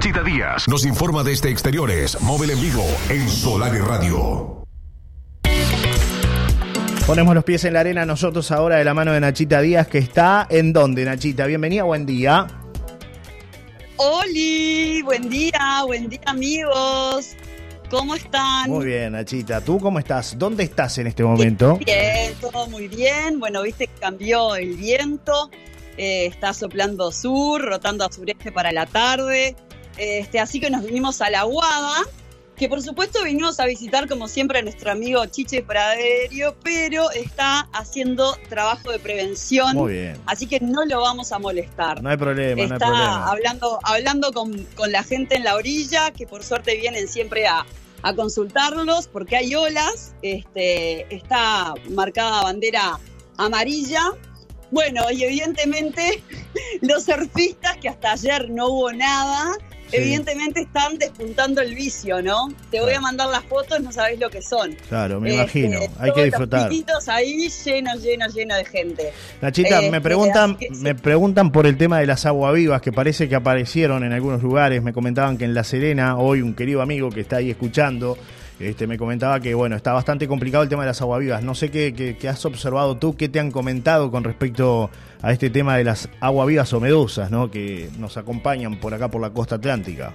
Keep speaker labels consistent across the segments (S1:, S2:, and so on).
S1: Nachita Díaz nos informa desde exteriores, móvil en vivo en Solar y Radio.
S2: Ponemos los pies en la arena nosotros ahora de la mano de Nachita Díaz, que está en dónde, Nachita. Bienvenida, buen día.
S3: Oli, buen día, buen día amigos. ¿Cómo están?
S2: Muy bien, Nachita. ¿Tú cómo estás? ¿Dónde estás en este momento?
S3: Bien, todo muy bien. Bueno, viste que cambió el viento. Eh, está soplando sur, rotando a sureste para la tarde. Este, así que nos vinimos a la Guada, que por supuesto vinimos a visitar como siempre a nuestro amigo Chiche Praderio, pero está haciendo trabajo de prevención.
S2: Muy bien.
S3: Así que no lo vamos a molestar.
S2: No hay problema,
S3: está
S2: no hay problema.
S3: hablando, hablando con, con la gente en la orilla, que por suerte vienen siempre a, a consultarlos, porque hay olas. Este, está marcada bandera amarilla. Bueno, y evidentemente los surfistas, que hasta ayer no hubo nada,
S2: Sí.
S3: evidentemente están despuntando el vicio, ¿no? Te voy a mandar las fotos, no sabés lo que son.
S2: Claro, me
S3: Este,
S2: imagino. Hay que
S3: los
S2: disfrutar.
S3: piquitos ahí lleno, lleno, lleno de gente.
S2: Nachita,
S3: Eh,
S2: me preguntan,
S3: sí.
S2: me preguntan por el tema de las aguavivas que parece que aparecieron en algunos lugares. Me comentaban que en La Serena, hoy un querido amigo que está ahí escuchando, este, me comentaba que bueno, está bastante complicado el tema de las aguavivas. No sé qué, has observado tú, qué te han comentado con respecto a este tema de las aguavivas o medusas, ¿no? Que nos acompañan por acá por la costa atlántica.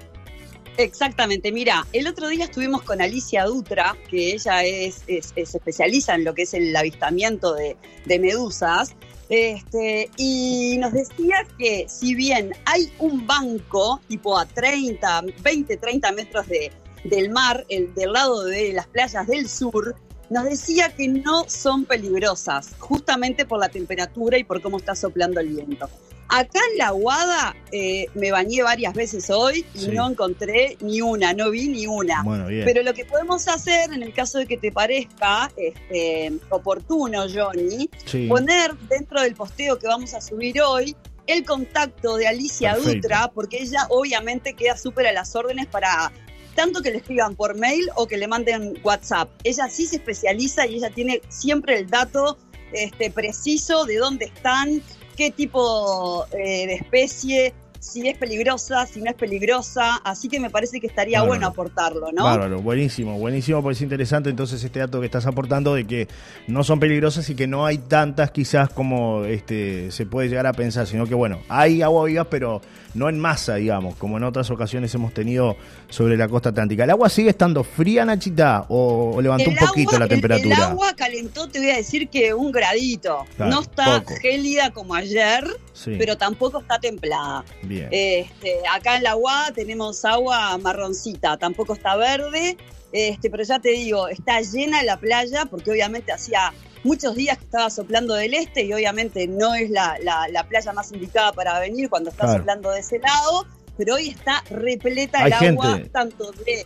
S3: Exactamente, mira, el otro día estuvimos con Alicia Dutra, que ella es- se especializa en lo que es el avistamiento de, de medusas, este, y nos decía que si bien hay un banco tipo a 30, 20, 30 metros de, del mar, el, del lado de las playas del sur, nos decía que no son peligrosas, justamente por la temperatura y por cómo está soplando el viento. Acá en la Guada eh, me bañé varias veces hoy y
S2: Sí.
S3: no encontré ni una, no vi ni una.
S2: Bueno, bien.
S3: Pero lo que podemos hacer, en el caso de que te parezca este, oportuno, Johnny,
S2: Sí.
S3: poner dentro del posteo que vamos a subir hoy el contacto de Alicia
S2: Perfecto.
S3: Dutra, porque ella obviamente queda súper a las órdenes para tanto que le escriban por mail o que le manden WhatsApp. Ella sí se especializa y ella tiene siempre el dato este, preciso de dónde están, qué tipo eh, de especie, si es peligrosa, si no es peligrosa. Así que me parece que estaría
S2: Bárbaro.
S3: bueno aportarlo, ¿no?
S2: Bárbaro, buenísimo, buenísimo, porque es interesante entonces este dato que estás aportando de que no son peligrosas y que no hay tantas quizás como este se puede llegar a pensar, sino que bueno, hay agua viva, pero no en masa, digamos, como en otras ocasiones hemos tenido sobre la costa atlántica. ¿El agua sigue estando fría, Nachita, o, o levantó un poquito
S3: agua-
S2: la
S3: el-
S2: temperatura?
S3: El, agua calentó, te voy a decir que un gradito.
S2: Claro,
S3: no está
S2: poco.
S3: gélida como ayer,
S2: Sí,
S3: pero tampoco está templada.
S2: bien.
S3: Este, acá en la Guada tenemos agua marroncita, tampoco está verde, este, pero ya te digo, está llena la playa porque obviamente hacía muchos días que estaba soplando del este y obviamente no es la, la- la playa más indicada para venir cuando está
S2: Claro.
S3: soplando de ese lado, pero hoy está repleta
S2: Hay
S3: el agua, tanto de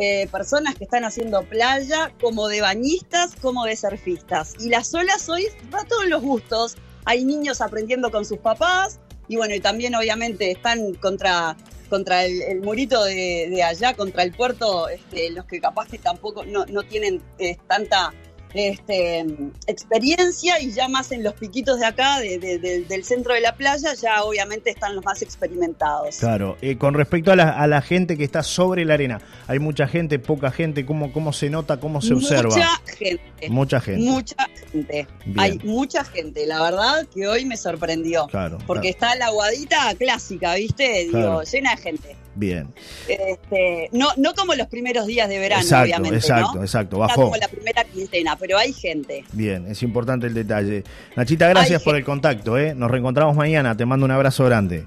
S3: eh, personas que están haciendo playa, como de bañistas, como de surfistas. Y las olas hoy va a todos los gustos. Hay niños aprendiendo con sus papás, y bueno, y también obviamente están contra, contra el, el murito de, de allá, contra el puerto, este, los que capaz que tampoco no, no tienen eh, tanta este, experiencia y ya más en los piquitos de acá, de- de- de- del centro de la playa, ya obviamente están los más experimentados.
S2: Claro, eh, con respecto a la, a la gente que está sobre la arena, ¿hay mucha gente, poca gente? ¿Cómo, cómo se nota, cómo se observa?
S3: Mucha gente.
S2: Mucha gente.
S3: Mucha gente.
S2: Bien.
S3: Hay mucha gente, la verdad que hoy me sorprendió.
S2: Claro,
S3: Porque
S2: claro.
S3: está la aguadita clásica, ¿viste? Digo,
S2: Claro.
S3: llena de gente.
S2: Bien.
S3: Este, no, no como los primeros días de verano,
S2: exacto,
S3: obviamente.
S2: exacto,
S3: ¿no?
S2: exacto. Bajó.
S3: como la primera quincena, pero hay gente.
S2: Bien, es importante el detalle. Nachita, gracias por el contacto, ¿eh? Nos reencontramos mañana. Te mando un abrazo grande.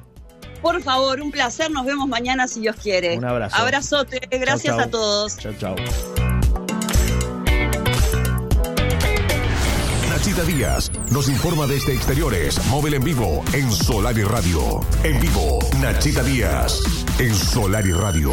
S3: Por favor, un placer. Nos vemos mañana si Dios quiere.
S2: Un abrazo.
S3: Abrazote. Gracias
S2: chau.
S3: a todos.
S2: Chao, chao.
S1: Nachita Díaz nos informa desde exteriores, móvil en vivo en Solar y Radio. En vivo, Nachita Díaz en Solar y Radio.